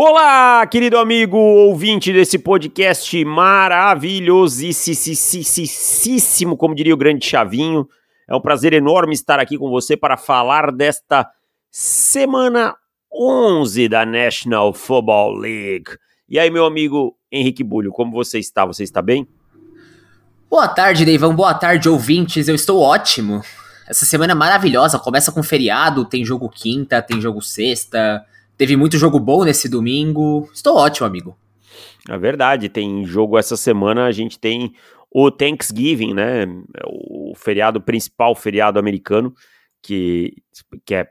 Olá, querido amigo ouvinte desse podcast maravilhosíssimo, como diria o grande Chavinho. É um prazer enorme estar aqui com você para falar desta semana 11 da National Football League. E aí, meu amigo Henrique Bulho, como você está? Você está bem? Boa tarde, Deivão. Boa tarde, ouvintes. Eu estou ótimo. Essa semana é maravilhosa. Começa com feriado, tem jogo quinta, tem jogo sexta. Teve muito jogo bom nesse domingo. Estou ótimo, amigo. É verdade, tem jogo essa semana, a gente tem o Thanksgiving, né? O feriado principal, feriado americano, que, que é,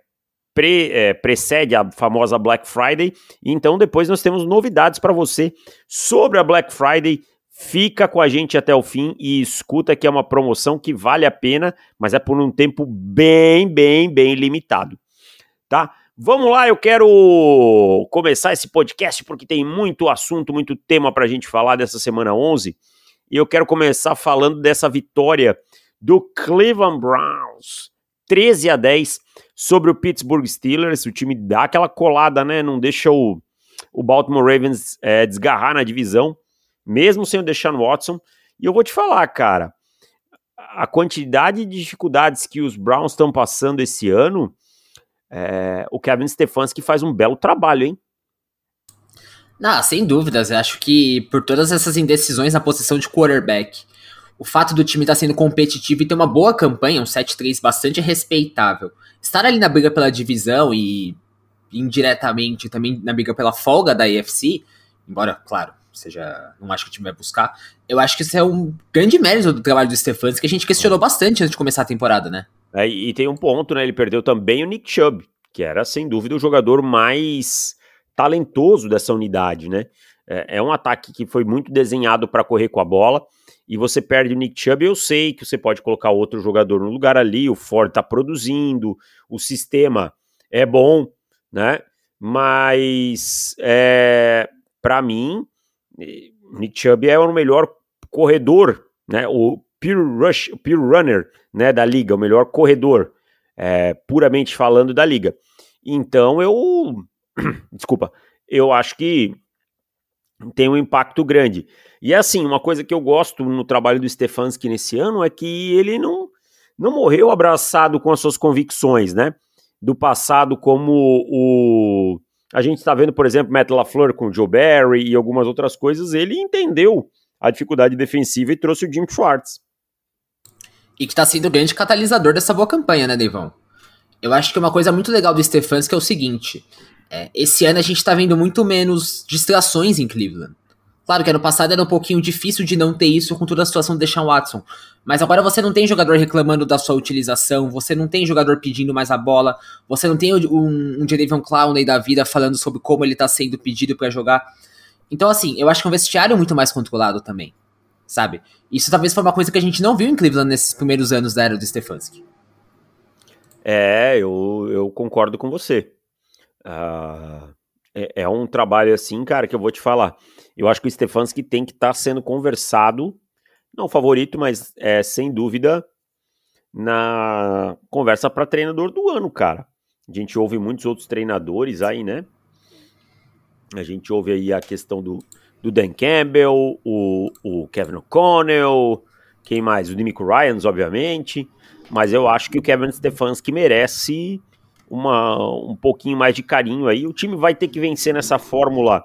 pre, é, precede a famosa Black Friday. Então, depois nós temos novidades para você sobre a Black Friday. Fica com a gente até o fim e escuta que é uma promoção que vale a pena, mas é por um tempo bem, bem, bem limitado, tá? Vamos lá, eu quero começar esse podcast porque tem muito assunto, muito tema para a gente falar dessa semana 11. E eu quero começar falando dessa vitória do Cleveland Browns, 13 a 10 sobre o Pittsburgh Steelers. O time dá aquela colada, né? Não deixa o, o Baltimore Ravens é, desgarrar na divisão, mesmo sem o Deshaun Watson. E eu vou te falar, cara, a quantidade de dificuldades que os Browns estão passando esse ano é, o Kevin Stefanski faz um belo trabalho, hein? Não, sem dúvidas. Eu acho que por todas essas indecisões na posição de quarterback, o fato do time estar tá sendo competitivo e ter uma boa campanha, um 7-3 bastante respeitável, estar ali na briga pela divisão e indiretamente também na briga pela folga da AFC, embora, claro, seja, não acho que o time vai buscar, eu acho que isso é um grande mérito do trabalho do Stefanski que a gente questionou bastante antes de começar a temporada, né? É, e tem um ponto, né? Ele perdeu também o Nick Chubb, que era, sem dúvida, o jogador mais talentoso dessa unidade, né? É, é um ataque que foi muito desenhado para correr com a bola, e você perde o Nick Chubb, eu sei que você pode colocar outro jogador no lugar ali, o Ford tá produzindo, o sistema é bom, né? Mas, é, para mim, Nick Chubb é o melhor corredor, né? O pure, rush, pure runner né, da liga, o melhor corredor, é, puramente falando da liga. Então eu. Desculpa, eu acho que tem um impacto grande. E assim, uma coisa que eu gosto no trabalho do Stefanski nesse ano é que ele não, não morreu abraçado com as suas convicções, né? Do passado, como o. A gente está vendo, por exemplo, Matt LaFleur com o Joe Barry e algumas outras coisas, ele entendeu a dificuldade defensiva e trouxe o Jim Schwartz e que está sendo o grande catalisador dessa boa campanha, né, Devão? Eu acho que uma coisa muito legal do Stefanski é o seguinte: é, esse ano a gente está vendo muito menos distrações em Cleveland. Claro que ano passado era um pouquinho difícil de não ter isso com toda a situação do Deshaun Watson. Mas agora você não tem jogador reclamando da sua utilização, você não tem jogador pedindo mais a bola, você não tem um, um Clown aí da vida falando sobre como ele está sendo pedido para jogar. Então, assim, eu acho que é um vestiário muito mais controlado também sabe? Isso talvez foi uma coisa que a gente não viu em Cleveland nesses primeiros anos da era do Stefanski. É, eu, eu concordo com você. Uh, é, é, um trabalho assim, cara, que eu vou te falar. Eu acho que o Stefanski tem que estar tá sendo conversado, não favorito, mas é sem dúvida na conversa para treinador do ano, cara. A gente ouve muitos outros treinadores aí, né? A gente ouve aí a questão do, do Dan Campbell, o, o Kevin O'Connell, quem mais? O Demico Ryans, obviamente. Mas eu acho que o Kevin Stefanski merece uma, um pouquinho mais de carinho aí. O time vai ter que vencer nessa fórmula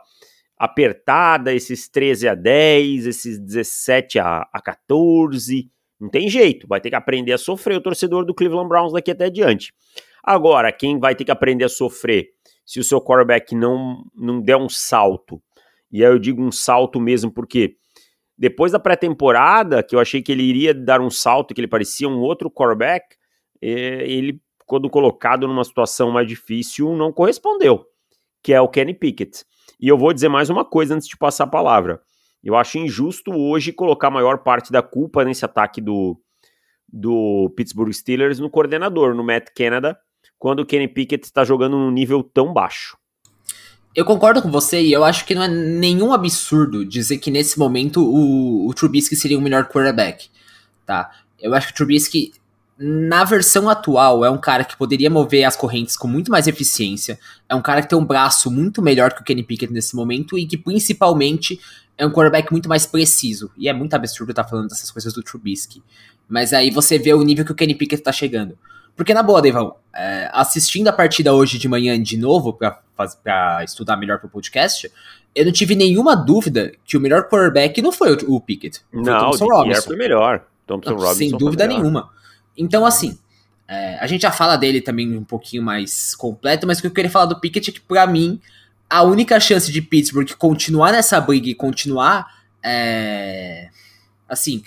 apertada, esses 13 a 10, esses 17 a, a 14. Não tem jeito, vai ter que aprender a sofrer o torcedor do Cleveland Browns daqui até adiante. Agora, quem vai ter que aprender a sofrer se o seu quarterback não, não der um salto e aí eu digo um salto mesmo porque depois da pré-temporada, que eu achei que ele iria dar um salto, que ele parecia um outro quarterback, é, ele, quando colocado numa situação mais difícil, não correspondeu, que é o Kenny Pickett. E eu vou dizer mais uma coisa antes de passar a palavra. Eu acho injusto hoje colocar a maior parte da culpa nesse ataque do, do Pittsburgh Steelers no coordenador, no Matt Canada, quando o Kenny Pickett está jogando num nível tão baixo. Eu concordo com você e eu acho que não é nenhum absurdo dizer que nesse momento o, o Trubisky seria o melhor quarterback, tá? Eu acho que o Trubisky na versão atual, é um cara que poderia mover as correntes com muito mais eficiência. É um cara que tem um braço muito melhor que o Kenny Pickett nesse momento e que principalmente é um quarterback muito mais preciso. E é muito absurdo estar falando dessas coisas do Trubisky. Mas aí você vê o nível que o Kenny Pickett tá chegando. Porque na boa, Devão, é, assistindo a partida hoje de manhã de novo para estudar melhor pro podcast, eu não tive nenhuma dúvida que o melhor quarterback não foi o, o Pickett. Foi não, o Thompson Robinson. foi melhor. Thompson não, Robinson sem dúvida nenhuma. Então, assim, é, a gente já fala dele também um pouquinho mais completo, mas o que eu queria falar do Pickett é que, pra mim, a única chance de Pittsburgh continuar nessa briga e continuar, é, assim,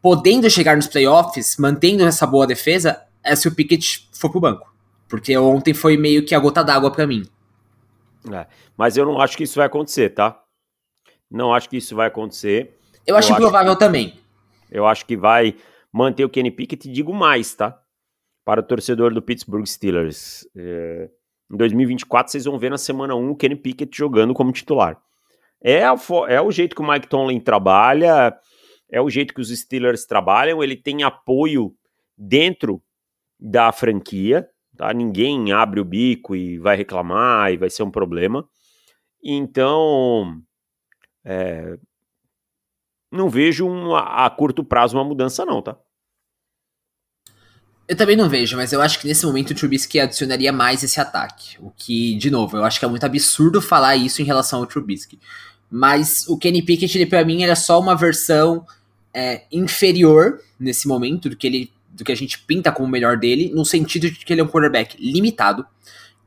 podendo chegar nos playoffs, mantendo essa boa defesa, é se o Pickett for pro banco. Porque ontem foi meio que a gota d'água para mim. É, mas eu não acho que isso vai acontecer, tá? Não acho que isso vai acontecer. Eu acho eu improvável acho, também. Eu acho que vai manter o Kenny Pickett, digo mais, tá? Para o torcedor do Pittsburgh Steelers. É, em 2024, vocês vão ver na semana 1 o Kenny Pickett jogando como titular. É, a, é o jeito que o Mike Tomlin trabalha, é o jeito que os Steelers trabalham, ele tem apoio dentro da franquia, tá? Ninguém abre o bico e vai reclamar e vai ser um problema. Então, é, não vejo uma, a curto prazo uma mudança não, tá? Eu também não vejo, mas eu acho que nesse momento o Trubisky adicionaria mais esse ataque. O que, de novo, eu acho que é muito absurdo falar isso em relação ao Trubisky. Mas o Kenny Pickett, ele, pra mim, era só uma versão é, inferior nesse momento do que, ele, do que a gente pinta como o melhor dele, no sentido de que ele é um quarterback limitado.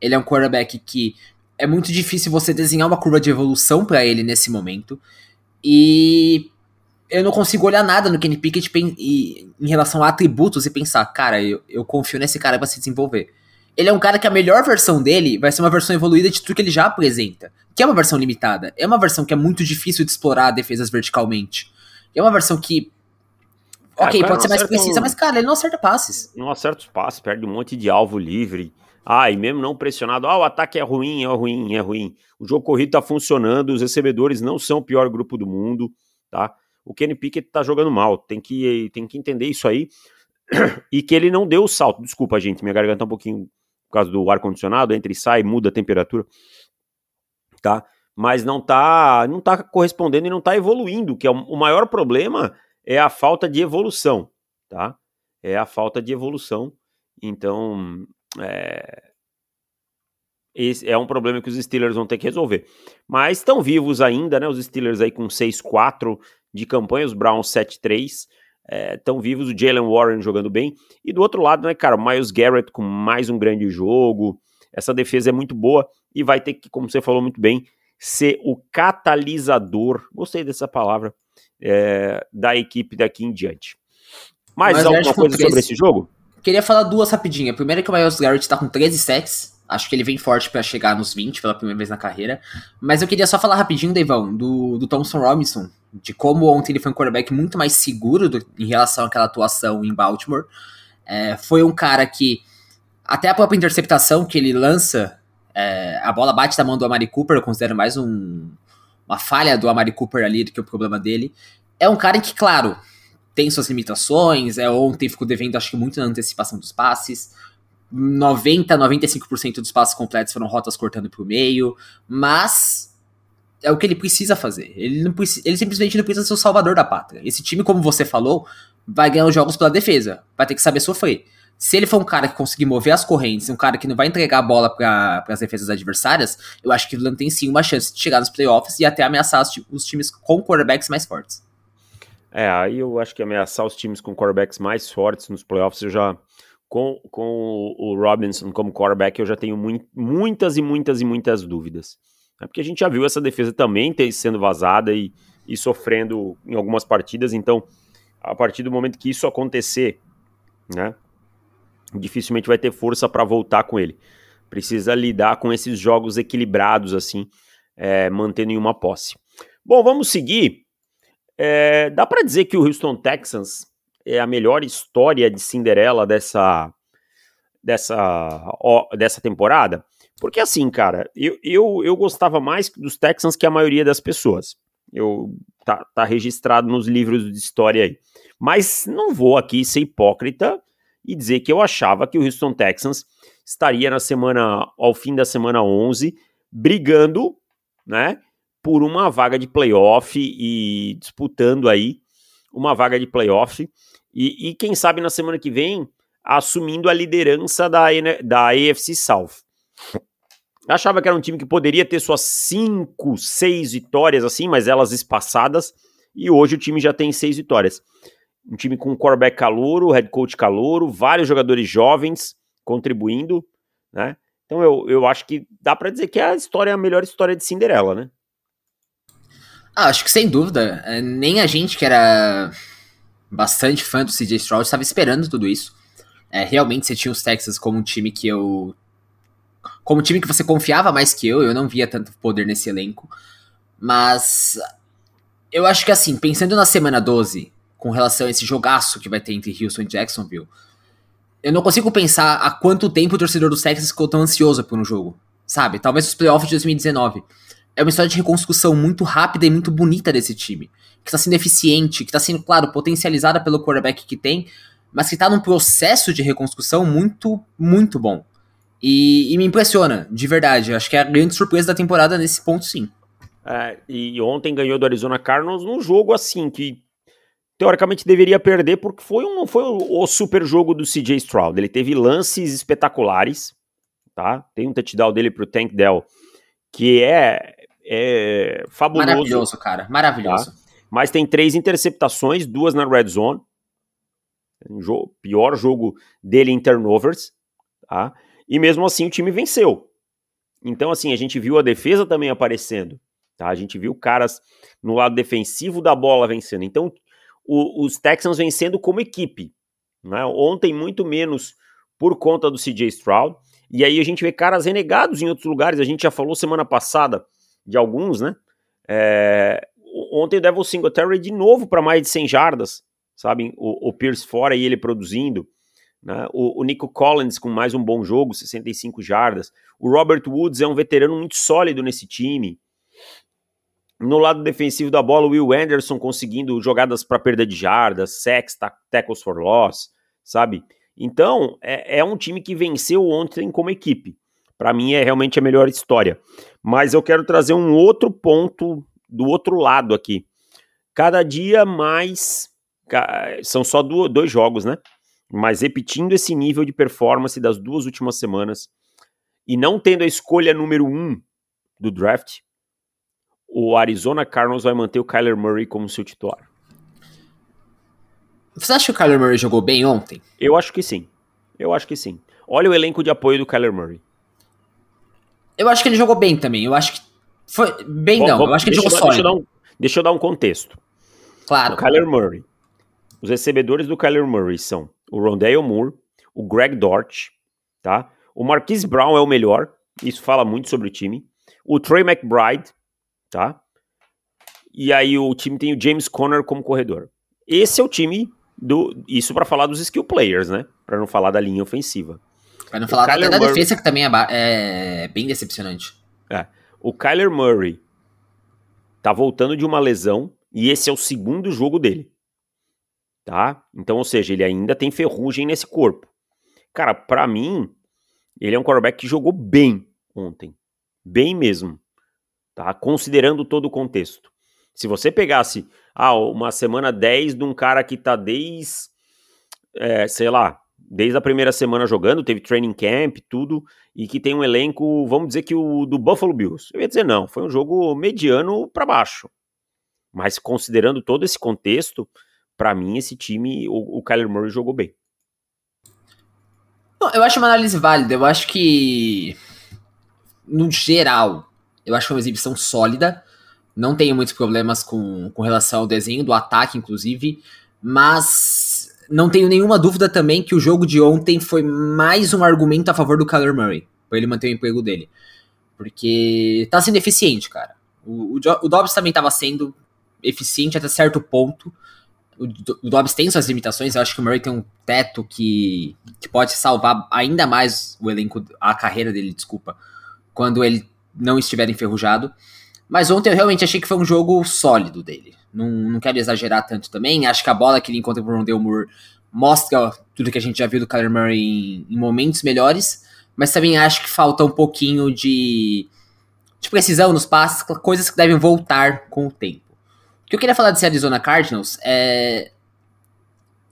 Ele é um quarterback que é muito difícil você desenhar uma curva de evolução para ele nesse momento. E eu não consigo olhar nada no Kenny Pickett em relação a atributos e pensar, cara, eu, eu confio nesse cara para se desenvolver. Ele é um cara que a melhor versão dele vai ser uma versão evoluída de tudo que ele já apresenta, que é uma versão limitada. É uma versão que é muito difícil de explorar defesas verticalmente. É uma versão que. Ok, pode ser mais precisa, um... mas, cara, ele não acerta passes. Não acerta os passes, perde um monte de alvo livre. Ah, e mesmo não pressionado, ah, o ataque é ruim, é ruim, é ruim. O jogo corrido tá funcionando, os recebedores não são o pior grupo do mundo, tá? o Kenny Pickett tá jogando mal. Tem que, tem que entender isso aí. e que ele não deu o salto. Desculpa, gente, minha garganta tá um pouquinho por causa do ar-condicionado, entra e sai, muda a temperatura. Tá? Mas não tá, não tá correspondendo e não tá evoluindo, que é o maior problema é a falta de evolução, tá? É a falta de evolução. Então, é, esse é um problema que os Steelers vão ter que resolver. Mas estão vivos ainda, né? Os Steelers aí com 6-4, de campanha, os Browns 7-3, estão é, vivos, o Jalen Warren jogando bem. E do outro lado, né, cara, o Miles Garrett com mais um grande jogo. Essa defesa é muito boa e vai ter que, como você falou muito bem, ser o catalisador, gostei dessa palavra, é, da equipe daqui em diante. Mais Mas alguma coisa sobre esse jogo? Queria falar duas rapidinho. A primeira é que o Miles Garrett tá com 13 sacks, Acho que ele vem forte para chegar nos 20 pela primeira vez na carreira. Mas eu queria só falar rapidinho, Deivão, do, do Thompson Robinson, de como ontem ele foi um quarterback muito mais seguro do, em relação àquela atuação em Baltimore. É, foi um cara que, até a própria interceptação que ele lança, é, a bola bate na mão do Amari Cooper, eu considero mais um, uma falha do Amari Cooper ali do que o problema dele. É um cara que, claro, tem suas limitações, é, ontem ficou devendo, acho que muito na antecipação dos passes. 90, 95% dos passos completos foram rotas cortando pro meio, mas é o que ele precisa fazer. Ele, não precisa, ele simplesmente não precisa ser o salvador da pátria. Esse time, como você falou, vai ganhar os jogos pela defesa, vai ter que saber sofrer. Se ele for um cara que conseguir mover as correntes, um cara que não vai entregar a bola para as defesas adversárias, eu acho que o tem sim uma chance de chegar nos playoffs e até ameaçar os, os times com quarterbacks mais fortes. É, aí eu acho que ameaçar os times com quarterbacks mais fortes nos playoffs eu já, com, com o Robinson como quarterback, eu já tenho muito, muitas e muitas e muitas dúvidas. É porque a gente já viu essa defesa também ter, sendo vazada e, e sofrendo em algumas partidas, então, a partir do momento que isso acontecer, né, dificilmente vai ter força para voltar com ele. Precisa lidar com esses jogos equilibrados, assim, é, mantendo em uma posse. Bom, vamos seguir. É, dá para dizer que o Houston Texans é a melhor história de Cinderela dessa dessa ó, dessa temporada? Porque assim, cara, eu, eu, eu gostava mais dos Texans que a maioria das pessoas. Eu tá, tá registrado nos livros de história aí. Mas não vou aqui ser hipócrita e dizer que eu achava que o Houston Texans estaria na semana, ao fim da semana 11, brigando, né, por uma vaga de playoff e disputando aí uma vaga de playoff e, e quem sabe na semana que vem assumindo a liderança da, da AFC South. Achava que era um time que poderia ter suas cinco, seis vitórias assim, mas elas espaçadas, e hoje o time já tem seis vitórias. Um time com um quarterback calouro, head coach calouro, vários jogadores jovens contribuindo, né? Então eu, eu acho que dá para dizer que é a história, a melhor história de Cinderela, né? Ah, acho que sem dúvida. É, nem a gente que era bastante fã do CJ Stroud estava esperando tudo isso. É, realmente você tinha os Texas como um time que eu. Como um time que você confiava mais que eu, eu não via tanto poder nesse elenco. Mas. Eu acho que assim, pensando na semana 12, com relação a esse jogaço que vai ter entre Houston e Jacksonville, eu não consigo pensar há quanto tempo o torcedor dos Texas ficou tão ansioso por um jogo. Sabe? Talvez os playoffs de 2019. É uma história de reconstrução muito rápida e muito bonita desse time. Que está sendo eficiente, que está sendo, claro, potencializada pelo quarterback que tem, mas que está num processo de reconstrução muito, muito bom. E, e, me impressiona, de verdade. Acho que é a grande surpresa da temporada nesse ponto, sim. É, e ontem ganhou do Arizona Cardinals num jogo assim que teoricamente deveria perder porque foi um, foi o, o super jogo do CJ Stroud. Ele teve lances espetaculares, tá? Tem um touchdown dele pro Tank Dell que é, é fabuloso. Maravilhoso, cara, maravilhoso. Tá? Mas tem três interceptações, duas na red zone. Um jogo, pior jogo dele em turnovers, tá? E mesmo assim o time venceu. Então, assim, a gente viu a defesa também aparecendo, tá? A gente viu caras no lado defensivo da bola vencendo. Então, o, os Texans vencendo como equipe. Né? Ontem, muito menos por conta do CJ Stroud. E aí a gente vê caras renegados em outros lugares. A gente já falou semana passada de alguns, né? É... Ontem o Devil Singletary de novo para mais de 100 jardas, sabe? O, o Pierce fora e ele produzindo. Né? O, o, Nico Collins com mais um bom jogo, 65 jardas. O Robert Woods é um veterano muito sólido nesse time. No lado defensivo da bola, o Will Anderson conseguindo jogadas para perda de jardas, sacks, tackles for loss, sabe? Então, é, é um time que venceu ontem como equipe. Para mim, é realmente a melhor história. Mas eu quero trazer um outro ponto do outro lado aqui. Cada dia mais. São só dois jogos, né? Mas repetindo esse nível de performance das duas últimas semanas e não tendo a escolha número um do draft, o Arizona Cardinals vai manter o Kyler Murray como seu titular. Você acha que o Kyler Murray jogou bem ontem? Eu acho que sim. Eu acho que sim. Olha o elenco de apoio do Kyler Murray. Eu acho que ele jogou bem também. Eu acho que foi bem bom, não. eu acho que ele jogou sólido. Deixa eu, um, deixa eu dar um contexto. Claro. O Kyler Murray. Os recebedores do Kyler Murray são o Rondale Moore, o Greg Dort, tá? O Marquise Brown é o melhor. Isso fala muito sobre o time. O Trey McBride, tá? E aí o time tem o James Conner como corredor. Esse é o time do isso para falar dos skill players, né? Para não falar da linha ofensiva. Para não falar da, da Murray... defesa que também é, é, bem decepcionante. É. O Kyler Murray tá voltando de uma lesão e esse é o segundo jogo dele. Tá? Então, ou seja, ele ainda tem ferrugem nesse corpo. Cara, para mim, ele é um quarterback que jogou bem ontem. Bem mesmo tá? Considerando todo o contexto. Se você pegasse ah, uma semana 10 de um cara que tá desde, é, sei lá, desde a primeira semana jogando, teve training camp, tudo, e que tem um elenco, vamos dizer que o do Buffalo Bills. Eu ia dizer não, foi um jogo mediano para baixo. Mas considerando todo esse contexto, para mim esse time, o, o Kyler Murray jogou bem. eu acho uma análise válida. Eu acho que, no geral, eu acho que é uma exibição sólida. Não tenho muitos problemas com, com relação ao desenho do ataque, inclusive. Mas não tenho nenhuma dúvida também que o jogo de ontem foi mais um argumento a favor do Kyler Murray. Pra ele manter o emprego dele. Porque tá sendo eficiente, cara. O, o, o Dobbs também tava sendo eficiente até certo ponto. O, o Dobbs tem suas limitações. Eu acho que o Murray tem um teto que, que pode salvar ainda mais o elenco, a carreira dele, desculpa. Quando ele não estiver enferrujado. Mas ontem eu realmente achei que foi um jogo sólido dele. Não, não quero exagerar tanto também. Acho que a bola que ele encontra pro Rondell Moore mostra tudo que a gente já viu do Kyler Murray em, em momentos melhores, mas também acho que falta um pouquinho de, de precisão nos passes, coisas que devem voltar com o tempo. O que eu queria falar desse Arizona Cardinals é.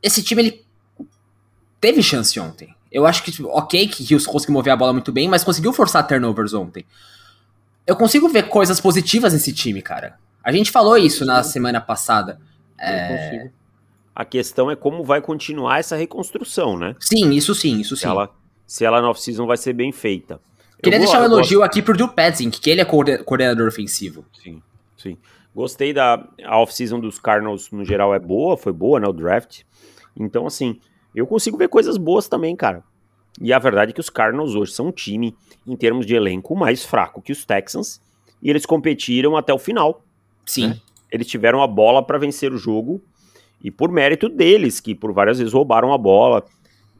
Esse time ele teve chance ontem. Eu acho que, tipo, ok, que Hughes conseguiu mover a bola muito bem, mas conseguiu forçar turnovers ontem. Eu consigo ver coisas positivas nesse time, cara. A gente falou isso na semana passada. É... A questão é como vai continuar essa reconstrução, né? Sim, isso sim, isso se sim. Ela, se ela no off-season vai ser bem feita. Queria deixar um elogio aqui pro Drew Petzing, que ele é coordenador ofensivo. Sim, sim. Gostei da off-season dos Cardinals, no geral, é boa, foi boa, né, o draft. Então, assim, eu consigo ver coisas boas também, cara. E a verdade é que os Cardinals hoje são um time, em termos de elenco, mais fraco que os Texans, e eles competiram até o final. Sim. Né? Eles tiveram a bola para vencer o jogo, e por mérito deles, que por várias vezes roubaram a bola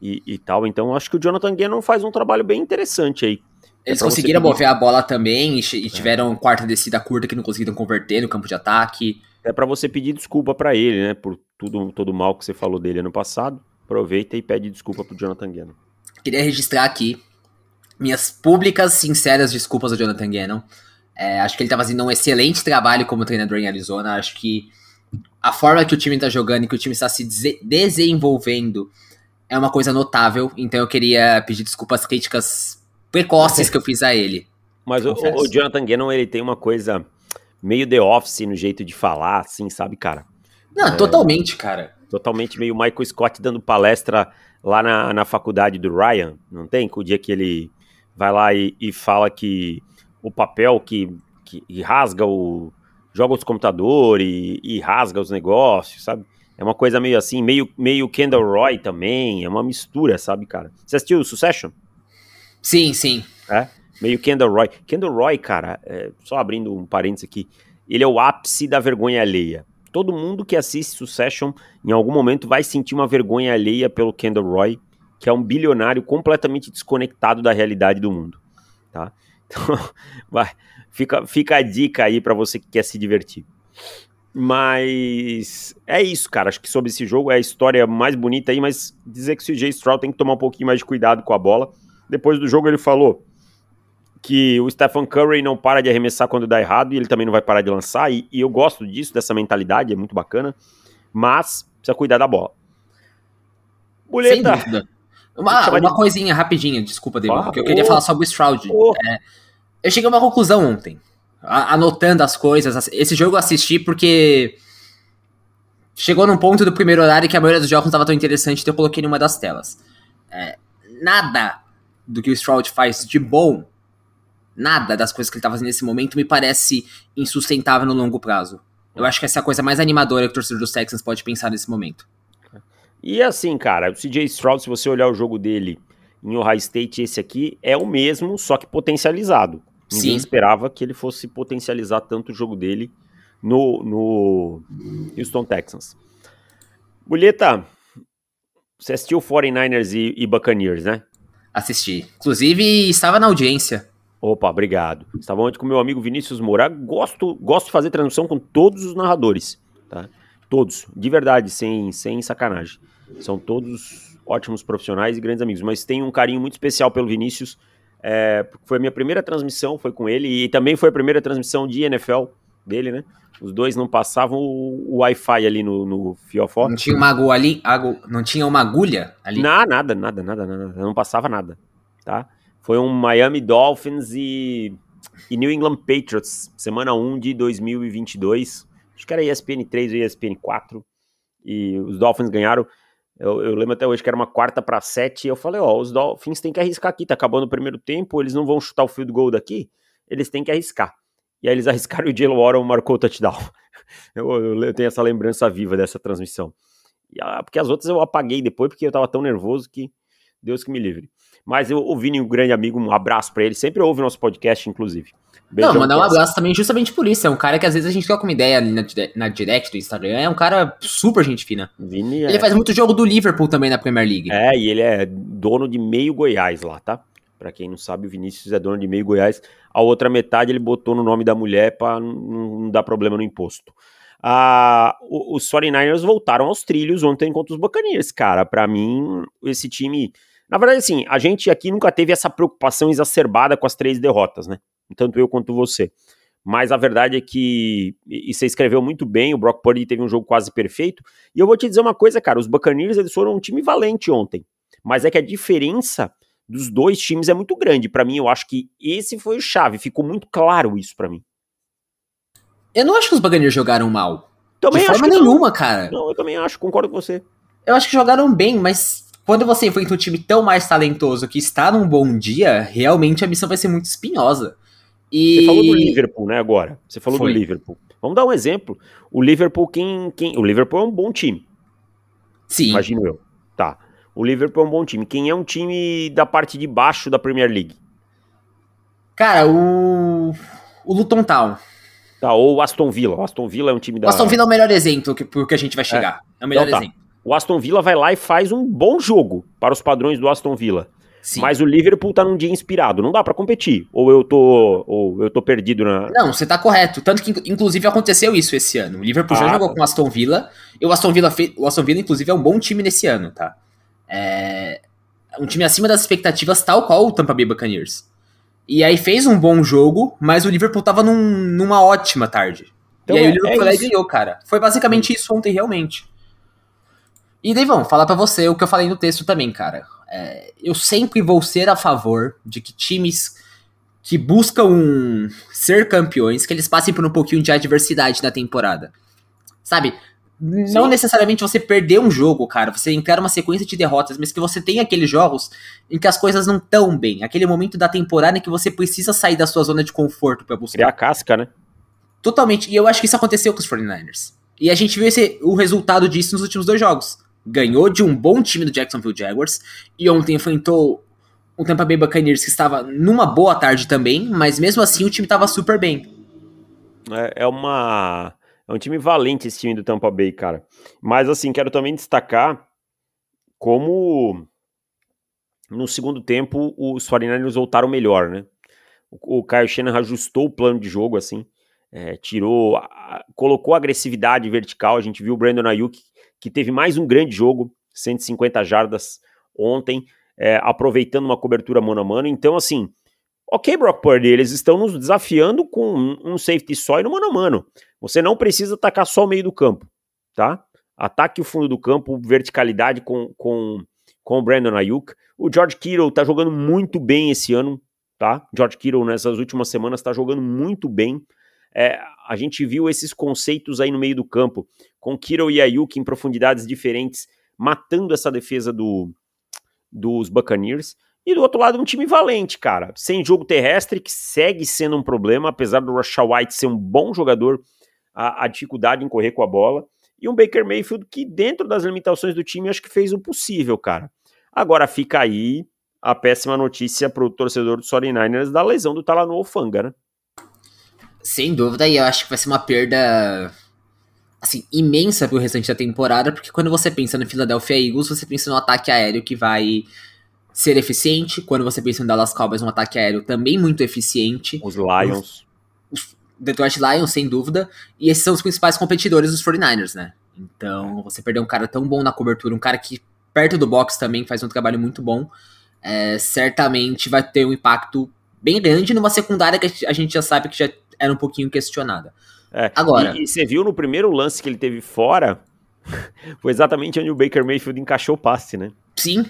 e, e tal. Então, acho que o Jonathan Gannon faz um trabalho bem interessante aí. Eles é conseguiram mover a bola também e, e tiveram é. quarta descida curta que não conseguiram converter no campo de ataque. É para você pedir desculpa para ele, né, por tudo todo mal que você falou dele ano passado. Aproveita e pede desculpa pro Jonathan Gannon. Queria registrar aqui minhas públicas, sinceras desculpas ao Jonathan Gannon. É, acho que ele tá fazendo um excelente trabalho como treinador em Arizona. Acho que a forma que o time tá jogando e que o time está se desenvolvendo é uma coisa notável. Então eu queria pedir desculpas críticas precoces que eu fiz a ele. Mas o, o, Jonathan Gannon, ele tem uma coisa meio The Office no jeito de falar, assim, sabe, cara? Não, é, totalmente, cara. Totalmente meio Michael Scott dando palestra lá na, na faculdade do Ryan, não tem? O dia que ele vai lá e, e fala que o papel que, que rasga o. joga os computadores e, e rasga os negócios, sabe? É uma coisa meio assim, meio, meio Kendall Roy também, é uma mistura, sabe, cara? Você assistiu Succession? Sim, sim. É? Meio Kendall Roy. Kendall Roy, cara, é, só abrindo um parênteses aqui, ele é o ápice da vergonha alheia. Todo mundo que assiste Succession, em algum momento, vai sentir uma vergonha alheia pelo Kendall Roy, que é um bilionário completamente desconectado da realidade do mundo. Tá? Então, vai, fica, fica a dica aí para você que quer se divertir. Mas é isso, cara. Acho que sobre esse jogo é a história mais bonita aí, mas dizer que o CJ Stroud tem que tomar um pouquinho mais de cuidado com a bola depois do jogo ele falou que o Stephen Curry não para de arremessar quando dá errado e ele também não vai parar de lançar. E, e eu gosto disso, dessa mentalidade, é muito bacana. Mas precisa cuidar da bola. Boleta. Sem dúvida. Uma, uma de... coisinha rapidinha, desculpa, David, porque eu queria oh, falar sobre o Stroud. Oh. É, eu cheguei a uma conclusão ontem, anotando as coisas. Esse jogo eu assisti porque chegou num ponto do primeiro horário que a maioria dos jogos não estava tão interessante, então eu coloquei numa das telas. É, nada do que o Stroud faz de bom, nada das coisas que ele tá fazendo nesse momento me parece insustentável no longo prazo. Eu acho que essa é a coisa mais animadora que o torcedor dos Texans pode pensar nesse momento. E assim, cara, o CJ Stroud, se você olhar o jogo dele em Ohio State, esse aqui é o mesmo, só que potencializado. Ninguém Sim. esperava que ele fosse potencializar tanto o jogo dele no, no Houston Texans. Boleta, você assistiu 49ers e, e Buccaneers, né? Assisti. Inclusive, estava na audiência. Opa, obrigado. Estava ontem com meu amigo Vinícius Moura. Gosto, gosto de fazer transmissão com todos os narradores, tá? Todos, de verdade, sem, sem sacanagem. São todos ótimos profissionais e grandes amigos. Mas tenho um carinho muito especial pelo Vinícius. É, foi a minha primeira transmissão, foi com ele. E também foi a primeira transmissão de NFL dele, né? Os dois não passavam o, Wi-Fi ali no, no fiofó. Não tinha uma agulha ali? não tinha uma agulha ali? Não, nada, nada, nada, nada. Não passava nada, tá? Foi um Miami Dolphins e, e New England Patriots, semana 1 de 2022. Acho que era ESPN 3 ou ESPN 4. E os Dolphins ganharam. Eu, eu, lembro até hoje que era uma quarta para sete. E eu falei: Ó, os Dolphins têm que arriscar aqui. Tá acabando o primeiro tempo. Eles não vão chutar o field goal daqui. Eles têm que arriscar. E aí eles arriscaram e o Jalen Warren marcou o touchdown. Eu, eu, eu, tenho essa lembrança viva dessa transmissão. E, ah, porque as outras eu apaguei depois, porque eu tava tão nervoso que Deus que me livre. Mas eu, o Vini, um grande amigo, um abraço para ele. Sempre ouve nosso podcast, inclusive. Beijão, Não, mandar um abraço também justamente por isso. É um cara que às vezes a gente troca uma ideia na, na direct do Instagram. É um cara super gente fina. Vini ele é... faz muito jogo do Liverpool também na Premier League. É, e ele é dono de meio Goiás lá, tá? Para quem não sabe, o Vinícius é dono de meio Goiás. A outra metade ele botou no nome da mulher para não dar problema no imposto. Ah, os 49ers voltaram aos trilhos ontem contra os Buccaneers, cara. Para mim, esse time. Na verdade, assim, a gente aqui nunca teve essa preocupação exacerbada com as três derrotas, né? Tanto eu quanto você. Mas a verdade é que. E você escreveu muito bem, o Brock Purdy teve um jogo quase perfeito. E eu vou te dizer uma coisa, cara: os Buccaneers eles foram um time valente ontem. Mas é que a diferença dos dois times é muito grande. Para mim, eu acho que esse foi o chave. Ficou muito claro isso para mim. Eu não acho que os Buccaneers jogaram mal. Também de forma nenhuma, não. cara. Não, eu também acho, concordo com você. Eu acho que jogaram bem, mas quando você enfrenta um time tão mais talentoso que está num bom dia, realmente a missão vai ser muito espinhosa. E... Você falou do Liverpool, né, agora. Você falou Foi. do Liverpool. Vamos dar um exemplo. O Liverpool, quem, quem. O Liverpool é um bom time. Sim. Imagino eu. Tá. O Liverpool é um bom time. Quem é um time da parte de baixo da Premier League? Cara, o. O Luton Town. Tá, ou o Aston Villa. O Aston Villa é um time da. O Aston Villa é o melhor exemplo que, que a gente vai chegar. É, é o melhor então, tá. exemplo. O Aston Villa vai lá e faz um bom jogo para os padrões do Aston Villa. Sim. Mas o Liverpool tá num dia inspirado, não dá para competir. Ou eu tô ou eu tô perdido na Não, você tá correto. Tanto que inclusive aconteceu isso esse ano. O Liverpool ah, já jogou tá. com o Aston Villa, e o Aston Villa o Aston Villa inclusive é um bom time nesse ano, tá? É um time acima das expectativas, tal qual o Tampa Bay Buccaneers. E aí fez um bom jogo, mas o Liverpool tava num, numa ótima tarde. Então, e aí é, o Liverpool é ganhou, cara. Foi basicamente isso ontem, realmente. E vamos falar para você o que eu falei no texto também, cara. É, eu sempre vou ser a favor de que times que buscam ser campeões, que eles passem por um pouquinho de adversidade na temporada. Sabe? Sim. Não necessariamente você perder um jogo, cara. Você encara uma sequência de derrotas, mas que você tem aqueles jogos em que as coisas não estão bem. Aquele momento da temporada em que você precisa sair da sua zona de conforto para buscar. Criar a casca, né? Totalmente. E eu acho que isso aconteceu com os 49ers. E a gente viu esse, o resultado disso nos últimos dois jogos. Ganhou de um bom time do Jacksonville Jaguars. E ontem enfrentou o Tampa Bay Buccaneers, que estava numa boa tarde também. Mas mesmo assim o time estava super bem. É, é uma é um time valente esse time do Tampa Bay, cara. Mas assim, quero também destacar como no segundo tempo os 49ers voltaram melhor, né? O, Kyle Shanahan ajustou o plano de jogo, assim, é, tirou, a, colocou agressividade vertical. A gente viu o Brandon Ayuk, que teve mais um grande jogo, 150 jardas ontem, é, aproveitando uma cobertura mano a mano. Então, assim, ok, Brock Purdy, eles estão nos desafiando com um, um safety só e no mano a mano. Você não precisa atacar só o meio do campo, tá? Ataque o fundo do campo, verticalidade com, com, com o Brandon Ayuk. O George Kittle tá jogando muito bem esse ano, tá? George Kittle nessas últimas semanas tá jogando muito bem. É, a gente viu esses conceitos aí no meio do campo, com Kittle e Ayuk em profundidades diferentes, matando essa defesa do, dos Buccaneers. E do outro lado, um time valente, cara. Sem jogo terrestre, que segue sendo um problema, apesar do Rashad White ser um bom jogador a, a, dificuldade em correr com a bola. E um Baker Mayfield que, dentro das limitações do time, acho que fez o possível, cara. Agora fica aí a péssima notícia para o torcedor do 49ers da lesão do Talanoa Fanga, né? Sem dúvida, e eu acho que vai ser uma perda assim, imensa pro restante da temporada, porque quando você pensa no Philadelphia Eagles, você pensa no ataque aéreo que vai ser eficiente. Quando você pensa no Dallas Cowboys, um ataque aéreo também muito eficiente. Os Lions. Detroit Lions, sem dúvida. E esses são os principais competidores dos 49ers, né? Então, você perder um cara tão bom na cobertura, um cara que perto do box também faz um trabalho muito bom, é, certamente vai ter um impacto bem grande numa secundária que a gente já sabe que já era um pouquinho questionada. É, Agora, e, e você viu no primeiro lance que ele teve fora, foi exatamente onde o Baker Mayfield encaixou o passe, né? Sim.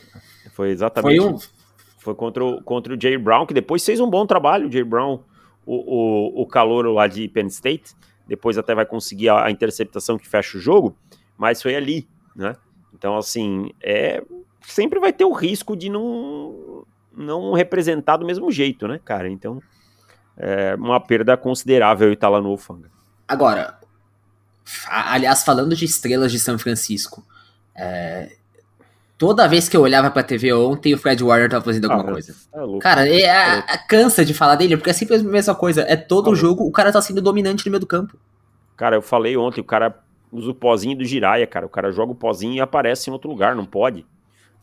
Foi exatamente. Foi, um... foi contra, o, contra o Jay Brown, que depois fez um bom trabalho, o Jay Brown o, o, o calor lá de Penn State, depois até vai conseguir a, a, interceptação que fecha o jogo, mas foi ali, né? Então, assim, é sempre vai ter o risco de não, não representar do mesmo jeito, né, cara? Então, é uma perda considerável estar lá no Ofanga. Agora, aliás, falando de estrelas de São Francisco, é, Toda vez que eu olhava pra TV ontem, o Fred Warner tava fazendo alguma ah, coisa. É louco. Cara, é, é, é, cansa de falar dele, porque é sempre a mesma coisa. É todo ah, jogo, o cara tá sendo dominante no meio do campo. Cara, eu falei ontem, o cara usa o pozinho do Jiraya, cara. O cara joga o pozinho e aparece em outro lugar, não pode.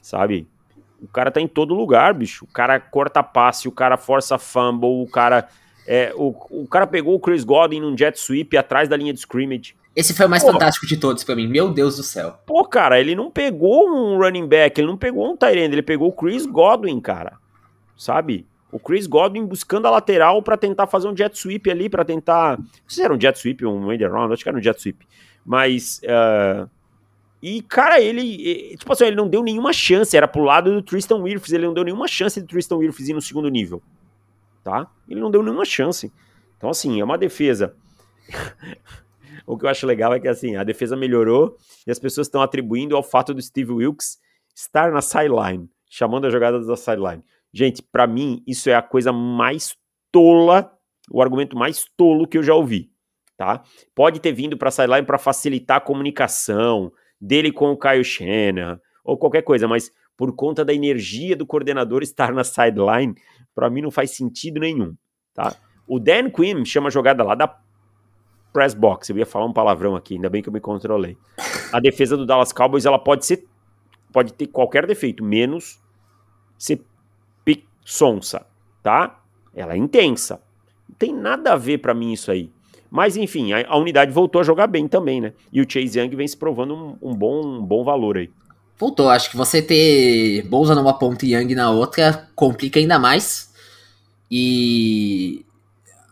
Sabe? O cara tá em todo lugar, bicho. O cara corta passe, o cara força fumble, o cara. É, o, o cara pegou o Chris Godwin num jet sweep atrás da linha de scrimmage. Esse foi o mais pô, fantástico de todos para mim. Meu Deus do céu. Pô, cara, ele não pegou um running back, ele não pegou um tight end, ele pegou o Chris Godwin, cara. Sabe? O Chris Godwin buscando a lateral para tentar fazer um jet sweep ali, para tentar. Não sei se era um jet sweep ou um end around, acho que era um jet sweep. Mas. Uh... E, cara, ele. Tipo assim, ele não deu nenhuma chance. Era pro lado do Tristan Wirfs. Ele não deu nenhuma chance do Tristan Wirfs ir no segundo nível. Tá? Ele não deu nenhuma chance. Então, assim, é uma defesa. o que eu acho legal é que, assim, a defesa melhorou e as pessoas estão atribuindo ao fato do Steve Wilkes estar na sideline, chamando a jogada da sideline. Gente, para mim, isso é a coisa mais tola, o argumento mais tolo que eu já ouvi, tá? Pode ter vindo para sideline para facilitar a comunicação dele com o Kyle Shanahan ou qualquer coisa, mas por conta da energia do coordenador estar na sideline, para mim não faz sentido nenhum, tá? O Dan Quinn chama a jogada lá da press box. Eu ia falar um palavrão aqui, ainda bem que eu me controlei. A defesa do Dallas Cowboys, ela pode ser pode ter qualquer defeito, menos ser sonsa, tá? Ela é intensa. Não tem nada a ver para mim isso aí. Mas enfim, a, a, unidade voltou a jogar bem também, né? E o Chase Young vem se provando um, um bom, um bom valor aí. Voltou, acho que você ter Bolsa numa ponta e Young na outra complica ainda mais. E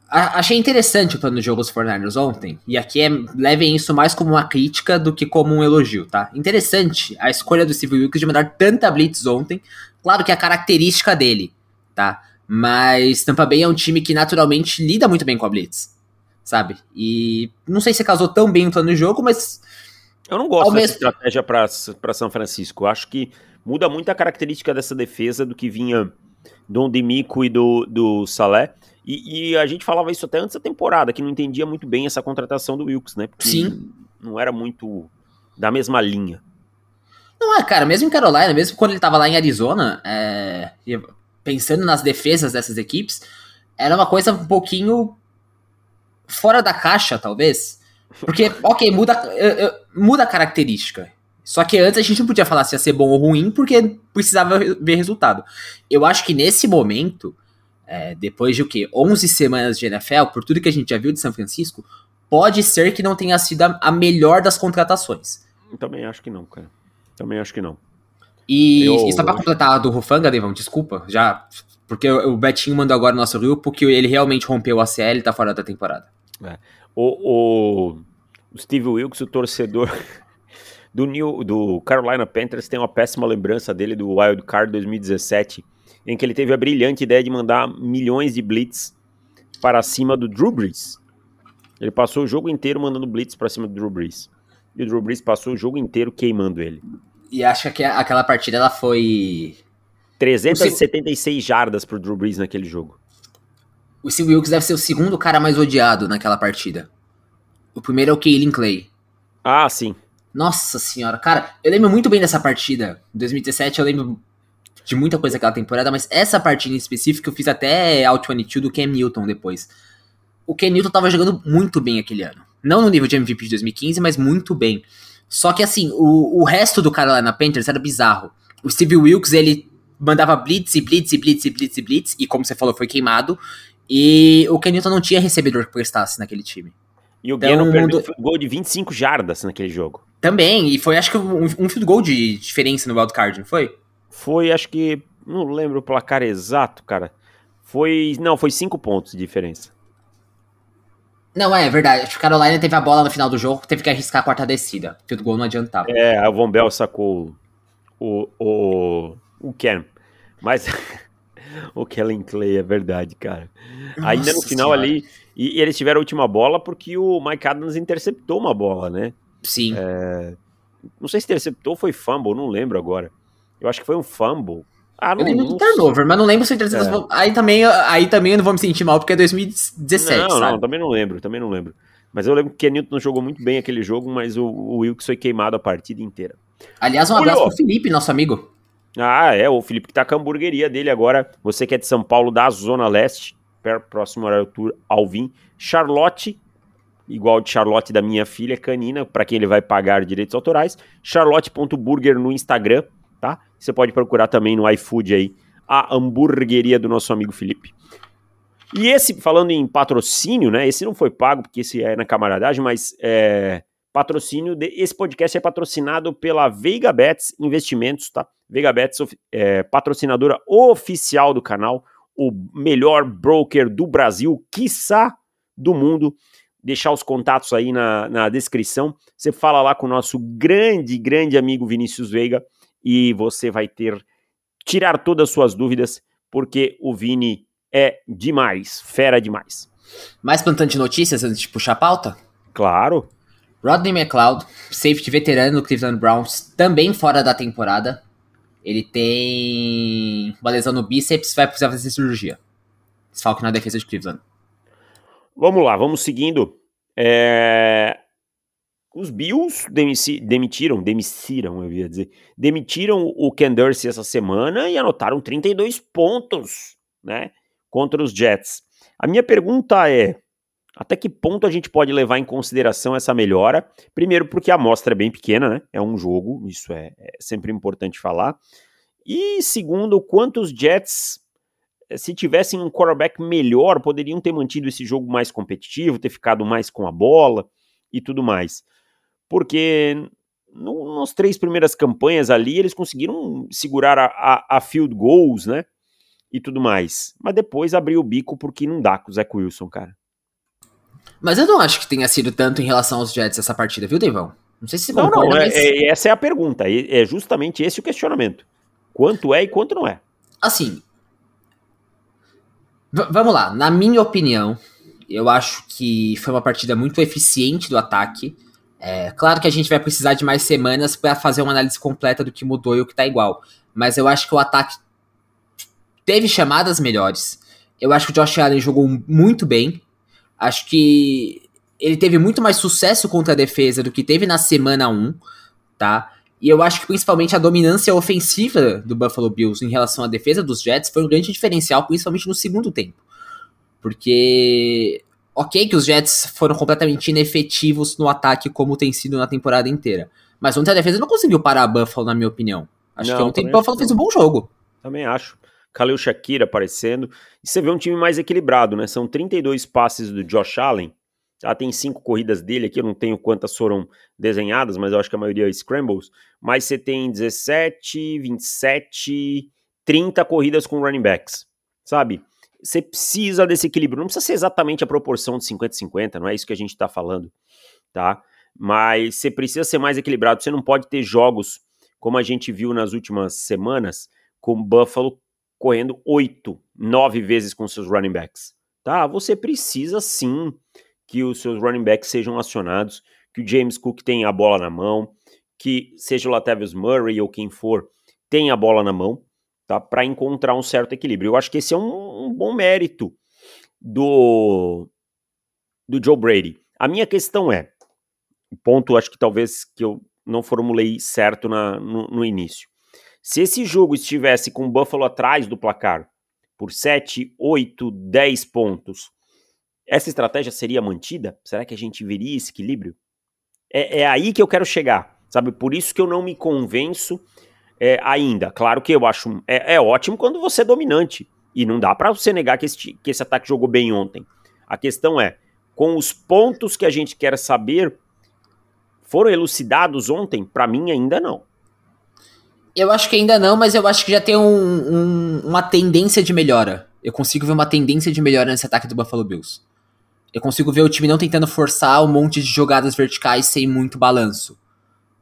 a, achei interessante o plano de jogo dos Fortnite ontem. E aqui é, levem isso mais como uma crítica do que como um elogio, tá? Interessante a escolha do Steve Wilkes de mandar tanta blitz ontem. Claro que é a característica dele tá? Mas Tampa Bay é um time que naturalmente lida muito bem com a Blitz, sabe? E não sei se casou tão bem no plano de jogo, mas. Eu não gosto dessa mesmo... estratégia para São Francisco. Eu acho que muda muito a característica dessa defesa do que vinha do Demico e do, do Salé. E, e, a gente falava isso até antes da temporada, que não entendia muito bem essa contratação do Wilkes, né? Porque Sim. Não era muito da mesma linha. Não é, cara, mesmo em Carolina, mesmo quando ele tava lá em Arizona, é pensando nas defesas dessas equipes, era uma coisa um pouquinho fora da caixa, talvez. Porque, ok, muda, muda a característica. Só que antes a gente não podia falar se ia ser bom ou ruim, porque precisava ver resultado. Eu acho que nesse momento, é, depois de o quê? 11 semanas de NFL, por tudo que a gente já viu de São Francisco, pode ser que não tenha sido a melhor das contratações. Também acho que não, cara. Também acho que não. E, eu... e só pra completar do Rufanga, Devão, desculpa, já. Porque o Betinho mandou agora no nosso grupo que ele realmente rompeu a CL e tá fora da temporada. É. O, o Steve Wilkes, o torcedor do, New, do Carolina Panthers, tem uma péssima lembrança dele do Wild Card 2017, em que ele teve a brilhante ideia de mandar milhões de blitz para cima do Drew Brees. Ele passou o jogo inteiro mandando blitz para cima do Drew Brees. E o Drew Brees passou o jogo inteiro queimando ele. E acho que aquela partida ela foi. 376 jardas pro Drew Brees naquele jogo. O Steve Wilkes deve ser o segundo cara mais odiado naquela partida. O primeiro é o Kaylin Clay. Ah, sim. Nossa senhora, cara, eu lembro muito bem dessa partida. Em 2017 eu lembro de muita coisa daquela temporada, mas essa partida em específico eu fiz até Out 22 do Cam Newton depois. O Cam Newton tava jogando muito bem aquele ano. Não no nível de MVP de 2015, mas muito bem. Só que assim, o, o resto do Carolina Panthers era bizarro. O Steve Wilkes, ele mandava blitz e blitz e blitz e blitz e blitz, e como você falou, foi queimado. E o Kenilton não tinha recebedor que prestasse naquele time. E o então, Gannon perdeu mundo... um gol de 25 jardas naquele jogo. Também, e foi acho que um, um field goal de diferença no wildcard, não foi? Foi, acho que, não lembro o placar exato, cara. Foi, não, foi 5 pontos de diferença. Não, é, verdade. Acho que Carolina teve a bola no final do jogo, teve que arriscar a quarta descida. o gol não adiantava. É, a Von Bell sacou o, o, o Ken. Mas o Kellen Clay é verdade, cara. Nossa Ainda no final senhora. ali. E, e, eles tiveram a última bola porque o Mike Adams interceptou uma bola, né? Sim. É, não sei se interceptou ou foi fumble, não lembro agora. Eu acho que foi um fumble. Ah, não, eu lembro do turnover, mas não lembro se é. aí também Aí também eu não vou me sentir mal porque é 2017. Não, sabe? não, também não lembro, também não lembro. Mas eu lembro que o Kenilton jogou muito bem aquele jogo, mas o, o Wilkes foi queimado a partida inteira. Aliás, um abraço pro Felipe, nosso amigo. Ah, é, o Felipe que tá com a hamburgueria dele agora. Você que é de São Paulo, da Zona Leste, próximo horário tour Alvin. Charlotte, igual de Charlotte da minha filha, canina, para quem ele vai pagar direitos autorais. Charlotte.burger no Instagram tá? Você pode procurar também no iFood aí a hamburgueria do nosso amigo Felipe. E esse, falando em patrocínio, né? Esse não foi pago, porque esse é na camaradagem, mas é, patrocínio. De, esse podcast é patrocinado pela Veiga Bets Investimentos, tá? Veiga Bets é patrocinadora oficial do canal, o melhor broker do Brasil, quiçá do mundo. Deixar os contatos aí na, na descrição. Você fala lá com o nosso grande, grande amigo Vinícius Veiga e você vai ter tirar todas as suas dúvidas, porque o Vini é demais, fera demais. Mais plantão de notícias antes de puxar a pauta? Claro. Rodney McLeod, safety veterano do Cleveland Browns, também fora da temporada. Ele tem uma lesão no bíceps, vai precisar fazer cirurgia. Desfalque na defesa de Cleveland. Vamos lá, vamos seguindo. É... Os Bills demitiram, demitiram, eu ia dizer, demitiram o Ken Dorsey essa semana e anotaram 32 pontos, né, contra os Jets. A minha pergunta é, até que ponto a gente pode levar em consideração essa melhora? Primeiro, porque a amostra é bem pequena, né? É um jogo, isso é, é sempre importante falar. E segundo, quantos Jets, eh, se tivessem um quarterback melhor, poderiam ter mantido esse jogo mais competitivo, ter ficado mais com a bola e tudo mais. Porque no, nas três primeiras campanhas ali, eles conseguiram segurar a, a, a, field goals, né? E tudo mais. Mas depois abriu o bico porque não dá com o Zach Wilson, cara. Mas eu não acho que tenha sido tanto em relação aos Jets essa partida, viu, Devão? Não sei se você concorda, não, não, é, mas... é, essa é a pergunta. É justamente esse o questionamento. Quanto é e quanto não é. Assim. Vamos lá. Na minha opinião, eu acho que foi uma partida muito eficiente do ataque. É, claro que a gente vai precisar de mais semanas para fazer uma análise completa do que mudou e o que tá igual. Mas eu acho que o ataque teve chamadas melhores. Eu acho que o Josh Allen jogou muito bem. Acho que ele teve muito mais sucesso contra a defesa do que teve na semana 1, tá? E eu acho que principalmente a dominância ofensiva do Buffalo Bills em relação à defesa dos Jets foi um grande diferencial, principalmente no segundo tempo. Porque, ok, que os Jets foram completamente inefetivos no ataque, como tem sido na temporada inteira. Mas ontem a defesa não conseguiu parar a Buffalo, na minha opinião. Acho não, que ontem o Buffalo fez um bom jogo. Também acho. Khalil Shakir aparecendo. E você vê um time mais equilibrado, né? São 32 passes do Josh Allen. Já tem cinco corridas dele aqui, eu não tenho quantas foram desenhadas, mas eu acho que a maioria é scrambles. Mas você tem 17, 27, 30 corridas com running backs, sabe? Você precisa desse equilíbrio. Não precisa ser exatamente a proporção de 50-50, não é isso que a gente tá falando, tá? Mas você precisa ser mais equilibrado. Você não pode ter jogos como a gente viu nas últimas semanas, com Buffalo correndo oito, nove vezes com seus running backs. Tá? Você precisa sim que os seus running backs sejam acionados, que o James Cook tenha a bola na mão, que seja o Latavius Murray ou quem for tenha a bola na mão, tá? Para encontrar um certo equilíbrio. Eu acho que esse é um, um bom mérito do do Joe Brady. A minha questão é, o ponto acho que talvez que eu não formulei certo na, no, no início. Se esse jogo estivesse com o Buffalo atrás do placar por 7, 8, 10 pontos, essa estratégia seria mantida? Será que a gente veria esse equilíbrio? É, é aí que eu quero chegar, sabe? Por isso que eu não me convenço é, ainda. Claro que eu acho é, é, ótimo quando você é dominante e não dá para você negar que esse, que esse ataque jogou bem ontem. A questão é, com os pontos que a gente quer saber, foram elucidados ontem? Para mim ainda não. Eu acho que ainda não, mas eu acho que já tem um, um, uma tendência de melhora. Eu consigo ver uma tendência de melhora nesse ataque do Buffalo Bills. Eu consigo ver o time não tentando forçar um monte de jogadas verticais sem muito balanço.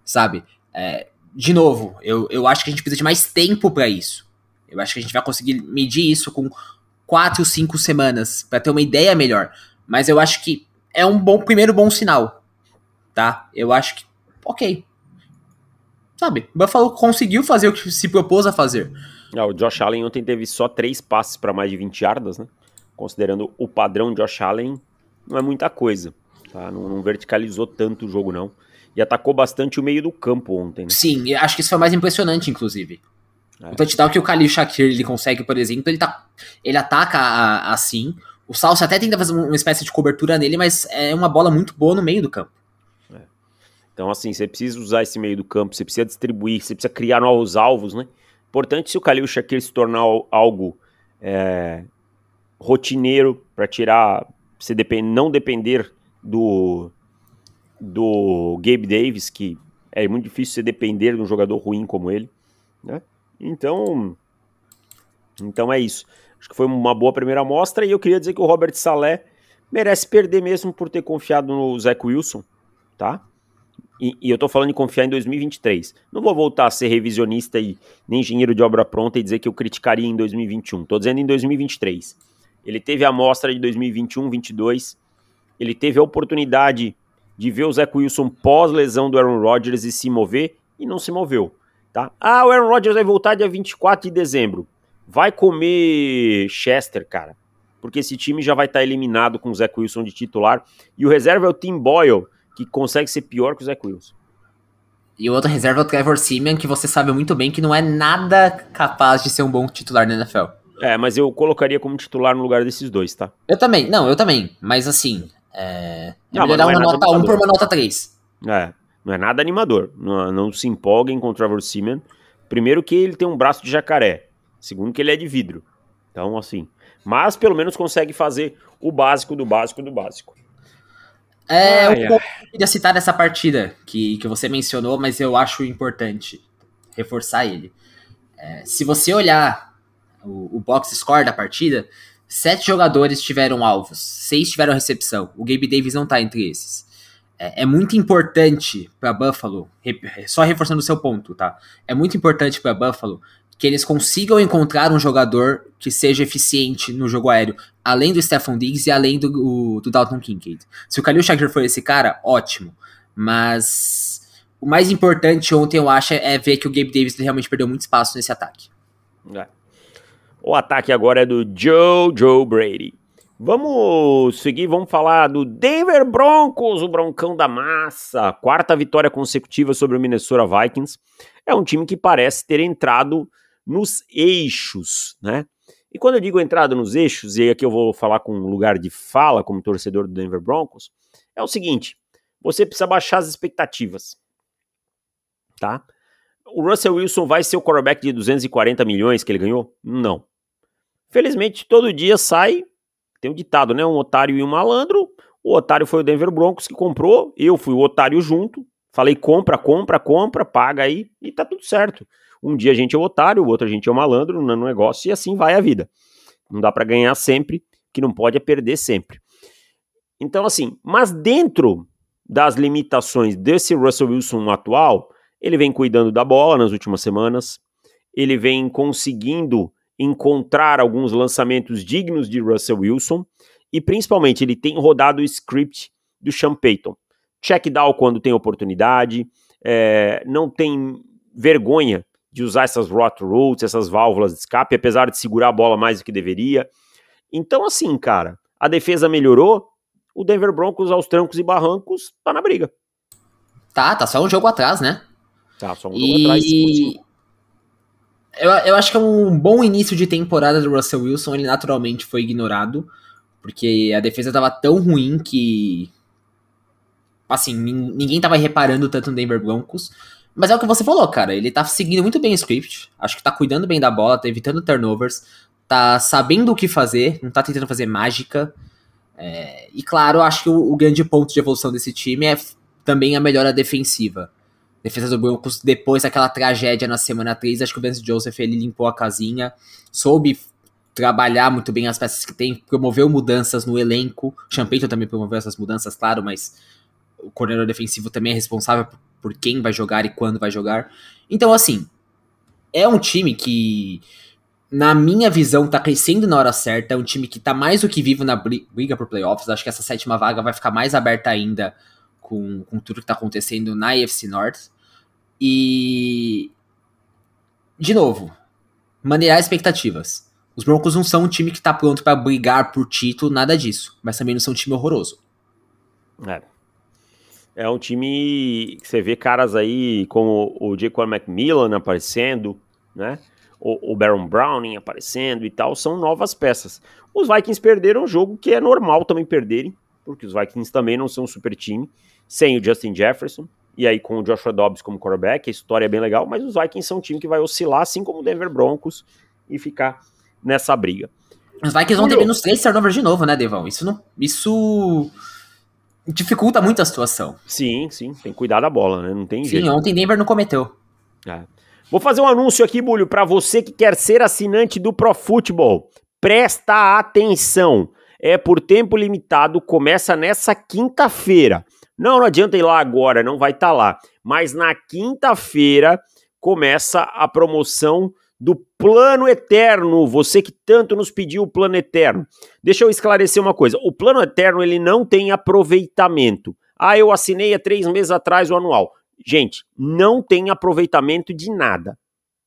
Sabe? É, de novo, eu, eu acho que a gente precisa de mais tempo para isso. Eu acho que a gente vai conseguir medir isso com quatro, cinco semanas para ter uma ideia melhor. Mas eu acho que é um bom primeiro bom sinal, tá? Eu acho que ok, Sabe? O Buffalo conseguiu fazer o que se propôs a fazer. Ah, o Josh Allen ontem teve só três passes para mais de 20 yardas, né? Considerando o padrão Josh Allen, não é muita coisa. Tá? Não, não, verticalizou tanto o jogo, não. E atacou bastante o meio do campo ontem. Né? Sim, acho que isso foi mais impressionante, inclusive. É. O touchdown que o Khalil Shakir ele consegue, por exemplo, ele, tá, ele ataca a, a, assim. O Salsa até tenta fazer uma espécie de cobertura nele, mas é uma bola muito boa no meio do campo. Então, assim, você precisa usar esse meio do campo, você precisa distribuir, você precisa criar novos alvos, né? Importante se o Khalil Shakir se tornar algo é, rotineiro para tirar, você depend, não depender do, do Gabe Davis, que é muito difícil você depender de um jogador ruim como ele, né? Então, então é isso. Acho que foi uma boa primeira amostra e eu queria dizer que o Robert Salé merece perder mesmo por ter confiado no Zach Wilson, tá? E, e, eu tô falando de confiar em 2023. Não vou voltar a ser revisionista e nem engenheiro de obra pronta e dizer que eu criticaria em 2021. Tô dizendo em 2023. Ele teve a amostra de 2021, 22. Ele teve a oportunidade de ver o Zach Wilson pós-lesão do Aaron Rodgers e se mover e não se moveu, tá? Ah, o Aaron Rodgers vai voltar dia 24 de dezembro. Vai comer Chester, cara. Porque esse time já vai estar tá eliminado com o Zach Wilson de titular. E o reserva é o Tim Boyle, que consegue ser pior que o Zach Wilson. E o outro reserva é o Trevor Simeon, que você sabe muito bem que não é nada capaz de ser um bom titular na NFL. É, mas eu colocaria como titular no lugar desses dois, tá? Eu também, não, eu também. Mas assim, é, é não, melhorar uma é nota 1 por uma nota 3. É, não é nada animador. Não, não se empolguem com o Trevor Simeon. Primeiro que ele tem um braço de jacaré. Segundo que ele é de vidro. Então, assim. Mas pelo menos consegue fazer o básico do básico do básico. É, ai, eu queria citar essa partida que, que você mencionou, mas eu acho importante reforçar ele. É, se você olhar o, o box score da partida, sete jogadores tiveram alvos, seis tiveram recepção. O Gabe Davis não tá entre esses. É, é muito importante para Buffalo, só reforçando o seu ponto, tá? É muito importante para Buffalo que eles consigam encontrar um jogador que seja eficiente no jogo aéreo, além do Stephon Diggs e além do, do Dalton Kincaid. Se o Khalil Shakir for esse cara, ótimo. Mas o mais importante ontem, eu acho, é ver que o Gabe Davis realmente perdeu muito espaço nesse ataque. É. O ataque agora é do Joe Joe Brady. Vamos seguir, vamos falar do Denver Broncos, o broncão da massa. Quarta vitória consecutiva sobre o Minnesota Vikings. É um time que parece ter entrado nos eixos, né? E quando eu digo entrada nos eixos, e aqui eu vou falar com um lugar de fala como torcedor do Denver Broncos, é o seguinte: você precisa baixar as expectativas, tá? O Russell Wilson vai ser o quarterback de 240 milhões que ele ganhou? Não. Felizmente, todo dia sai, tem um ditado, né? Um otário e um malandro. O otário foi o Denver Broncos que comprou, eu fui o otário junto. Falei compra, compra, compra, paga aí e tá tudo certo. Um dia a gente é o otário, o outro a gente é o malandro no negócio e assim vai a vida. Não dá para ganhar sempre, que não pode é perder sempre. Então, assim, mas dentro das limitações desse Russell Wilson atual, ele vem cuidando da bola nas últimas semanas, ele vem conseguindo encontrar alguns lançamentos dignos de Russell Wilson e principalmente ele tem rodado o script do Sean Payton. Check down quando tem oportunidade, é, não tem vergonha de usar essas rot routes, essas válvulas de escape, apesar de segurar a bola mais do que deveria. Então, assim, cara, a defesa melhorou, o Denver Broncos aos trancos e barrancos tá na briga. Tá, tá só um jogo atrás, né? Tá, só um jogo e... atrás. Eu, eu acho que é um bom início de temporada do Russell Wilson, ele naturalmente foi ignorado, porque a defesa tava tão ruim que. Assim, ninguém tava reparando tanto no Denver Broncos. Mas é o que você falou, cara. Ele tá seguindo muito bem o script. Acho que tá cuidando bem da bola, tá evitando turnovers, tá sabendo o que fazer, não tá tentando fazer mágica. É, e claro, acho que o, o, grande ponto de evolução desse time é também a melhora defensiva. Defesa do Broncos, depois daquela tragédia na semana 3, acho que o Vance Joseph ele limpou a casinha, soube trabalhar muito bem as peças que tem, promoveu mudanças no elenco. Champeito também promoveu essas mudanças, claro, mas o coordenador defensivo também é responsável por quem vai jogar e quando vai jogar. Então, assim, é um time que, na minha visão, tá crescendo na hora certa. É um time que tá mais do que vivo na briga por playoffs. Acho que essa sétima vaga vai ficar mais aberta ainda com, com tudo que tá acontecendo na AFC North. E. De novo, maneirar expectativas. Os Broncos não são um time que tá pronto para brigar por título, nada disso. Mas também não são um time horroroso. É, é um time que você vê caras aí como o Jacob McMillan aparecendo, né? O, o Baron Browning aparecendo e tal, são novas peças. Os Vikings perderam um jogo que é normal também perderem, porque os Vikings também não são um super time, sem o Justin Jefferson, e aí com o Joshua Dobbs como quarterback, a história é bem legal, mas os Vikings são um time que vai oscilar, assim como o Denver Broncos, e ficar nessa briga. Os Vikings vão ter menos três turnovers de novo, né, Devão? Isso não. Isso dificulta muito a situação. Sim, sim, tem que cuidar da bola, né? Não tem sim, jeito. Sim, ontem Denver não cometeu. É. Vou fazer um anúncio aqui, Bulho, para você que quer ser assinante do Pro Football. Presta atenção. É por tempo limitado, começa nessa quinta-feira. Não, não adianta ir lá agora, não vai estar tá lá. Mas na quinta-feira começa a promoção do Plano Eterno. Você que tanto nos pediu o Plano Eterno. Deixa eu esclarecer uma coisa. O Plano Eterno ele não tem aproveitamento. Ah, eu assinei há três meses atrás o anual. Gente, não tem aproveitamento de nada,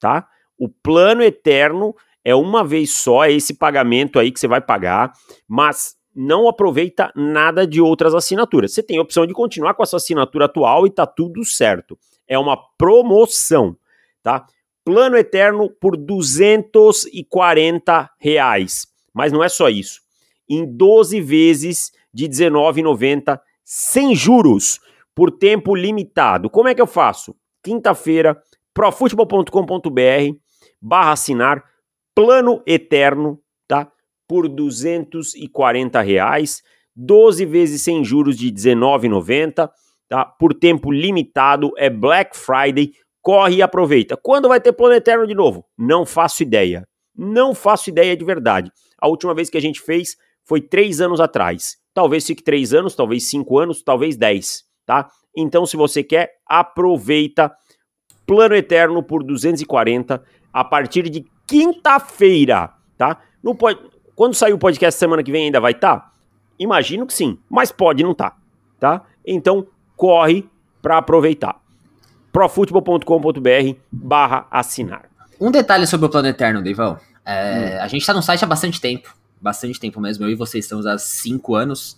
tá? O Plano Eterno é uma vez só, é esse pagamento aí que você vai pagar, mas não aproveita nada de outras assinaturas. Você tem a opção de continuar com a sua assinatura atual e tá tudo certo. É uma promoção, tá? Plano Eterno por 240 reais. Mas não é só isso. Em 12 vezes de R$19,90 sem juros, por tempo limitado. Como é que eu faço? Quinta-feira, profutebol.com.br barra assinar plano eterno, tá? Por 240 reais, 12 vezes sem juros de 19,90, tá? Por tempo limitado, é Black Friday, corre e aproveita. Quando vai ter plano eterno de novo? Não faço ideia. Não faço ideia de verdade. A última vez que a gente fez foi três anos atrás. Talvez fique três anos, talvez cinco anos, talvez dez, tá? Então, se você quer, aproveita. Plano Eterno por 240 a partir de quinta-feira, tá? No, quando sair o podcast semana que vem ainda vai estar? Tá? Imagino que sim, mas pode não estar, tá? tá? Então, corre para aproveitar profutebol.com.br barra assinar. Um detalhe sobre o Plano Eterno, Deivão. É, hum. A gente está no site há bastante tempo. Bastante tempo mesmo. Eu e vocês estamos há cinco anos.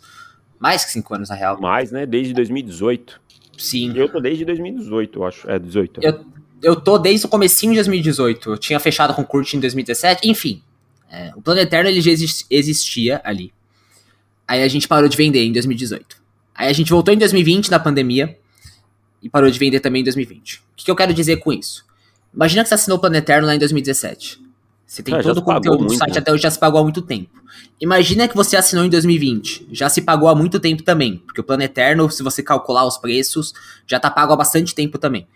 Mais que cinco anos, na real. Mais, né? Desde 2018. Sim. Eu tô desde 2018, eu acho. É, 18. Eu, eu tô desde o comecinho de 2018. Eu tinha fechado com o Kurt em 2017. Enfim. É, o Plano Eterno, ele já existia ali. Aí a gente parou de vender em 2018. Aí a gente voltou em 2020, na pandemia e parou de vender também em 2020. O que, que eu quero dizer com isso? Imagina que você assinou o Plano Eterno lá em 2017. Você tem ah, todo o conteúdo do site né? até hoje já se pagou há muito tempo. Imagina que você assinou em 2020. Já se pagou há muito tempo também. Porque o Plano Eterno, se você calcular os preços, já tá pago há bastante tempo também.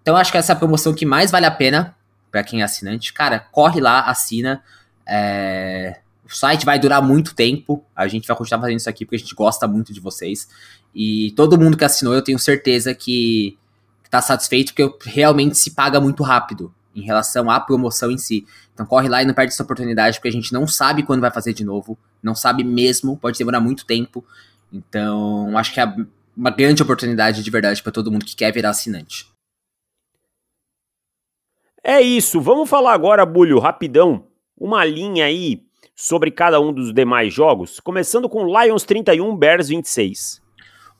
Então acho que essa é a promoção que mais vale a pena para quem é assinante. Cara, corre lá, assina. É... O site vai durar muito tempo. A gente vai continuar fazendo isso aqui porque a gente gosta muito de vocês. E todo mundo que assinou, eu tenho certeza que, está satisfeito, porque realmente se paga muito rápido em relação à promoção em si. Então corre lá e não perde essa oportunidade, porque a gente não sabe quando vai fazer de novo, não sabe mesmo, pode demorar muito tempo. Então acho que é uma grande oportunidade de verdade para todo mundo que quer virar assinante. É isso, vamos falar agora, Bulho, rapidão, uma linha aí sobre cada um dos demais jogos, começando com Lions 31, Bears 26.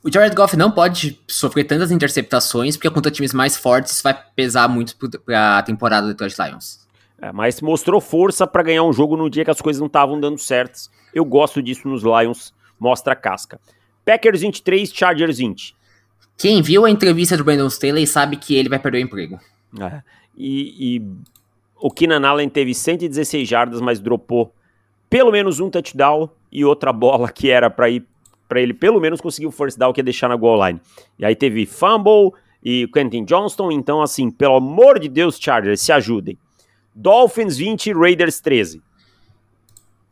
O Jared Goff não pode sofrer tantas interceptações, porque contra times mais fortes vai pesar muito para a temporada do Detroit Lions. É, mas mostrou força para ganhar um jogo no dia que as coisas não estavam dando certas. Eu gosto disso nos Lions, mostra a casca. Packers 23, Chargers 20. Quem viu a entrevista do Brandon Staley sabe que ele vai perder o emprego. É, e, e o Keenan Allen teve 116 jardas, mas dropou pelo menos um touchdown e outra bola que era para ir para ele pelo menos conseguir o first down que é deixar na goal line. E aí teve fumble e Quentin Johnston, então assim, pelo amor de Deus, Chargers, se ajudem. Dolphins 20, Raiders 13.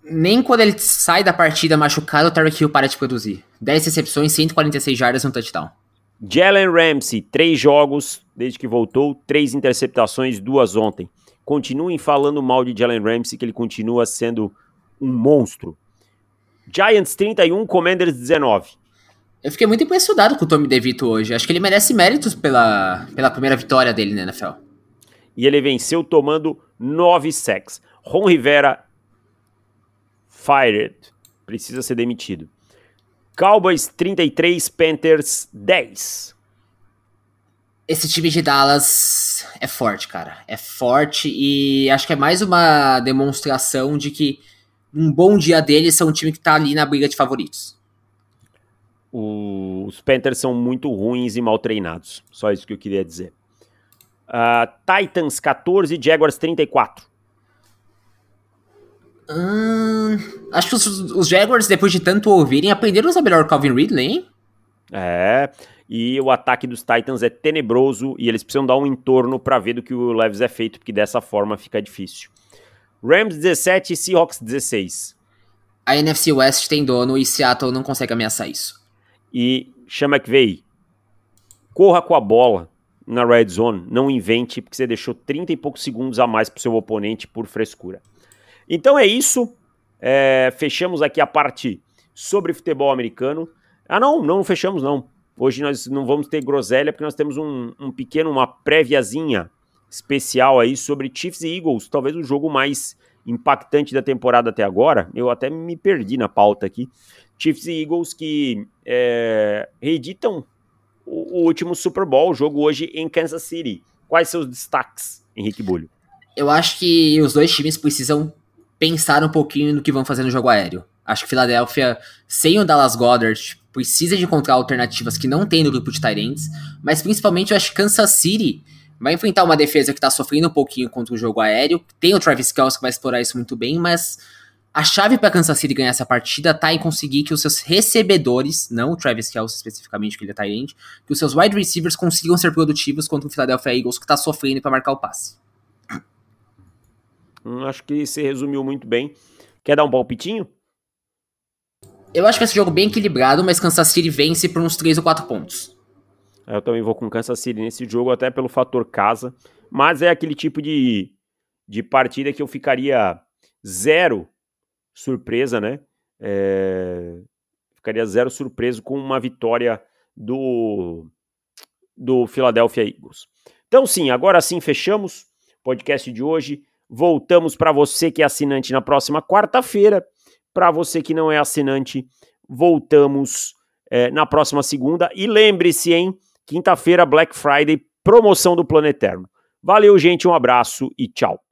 Nem quando ele sai da partida machucado, o Tarek Hill para de produzir. 10 recepções, 146 jardas, um touchdown. Jalen Ramsey, 3 jogos desde que voltou, 3 interceptações, duas ontem. Continuem falando mal de Jalen Ramsey, que ele continua sendo um monstro. Giants 31, Commanders 19. Eu fiquei muito impressionado com o Tommy DeVito hoje. Acho que ele merece méritos pela, pela primeira vitória dele na NFL. E ele venceu tomando 9 sacks. Ron Rivera fired. Precisa ser demitido. Cowboys 33, Panthers 10. Esse time de Dallas é forte, cara. É forte e acho que é mais uma demonstração de que um bom dia deles são um time que tá ali na briga de favoritos. Os Panthers são muito ruins e mal treinados. Só isso que eu queria dizer. Uh, Titans 14, Jaguars 34. Hum, acho que os, os, Jaguars, depois de tanto ouvirem, aprenderam a usar melhor o Calvin Ridley, hein? É, e o ataque dos Titans é tenebroso e eles precisam dar um entorno para ver do que o Leves é feito, porque dessa forma fica difícil. Rams 17 Seahawks 16. A NFC West tem dono e Seattle não consegue ameaçar isso. E chama que veio. Corra com a bola na red zone, não invente, porque você deixou 30 e poucos segundos a mais para o seu oponente por frescura. Então é isso. É, fechamos aqui a parte sobre futebol americano. Ah, não, não fechamos, não. Hoje nós não vamos ter groselha, porque nós temos um, um pequeno, uma préviazinha especial aí sobre Chiefs e Eagles, talvez o jogo mais impactante da temporada até agora. Eu até me perdi na pauta aqui. Chiefs e Eagles que é, reeditam o, o, último Super Bowl, jogo hoje em Kansas City. Quais seus destaques, Henrique Bulho? Eu acho que os dois times precisam pensar um pouquinho no que vão fazer no jogo aéreo. Acho que Filadélfia, sem o Dallas Goddard, precisa de encontrar alternativas que não tem no grupo de Tyrants, mas principalmente eu acho que Kansas City vai enfrentar uma defesa que está sofrendo um pouquinho contra o jogo aéreo. Tem o Travis Kelce que vai explorar isso muito bem, mas a chave para Kansas City ganhar essa partida tá em conseguir que os seus recebedores, não o Travis Kelce especificamente, que ele é Tyrant, que os seus wide receivers consigam ser produtivos contra o Philadelphia Eagles que está sofrendo para marcar o passe. Hum, acho que você resumiu muito bem. Quer dar um palpitinho? Eu acho que esse jogo bem equilibrado, mas Kansas City vence por uns 3 ou 4 pontos. Eu também vou com Kansas City nesse jogo, até pelo fator casa. Mas é aquele tipo de, de partida que eu ficaria zero surpresa, né? É, ficaria zero surpreso com uma vitória do, do Philadelphia Eagles. Então, sim, agora sim fechamos o podcast de hoje. Voltamos para você que é assinante na próxima quarta-feira. Para você que não é assinante, voltamos é, na próxima segunda. E lembre-se, hein? Quinta-feira, Black Friday, promoção do Plano Eterno. Valeu, gente, um abraço e tchau.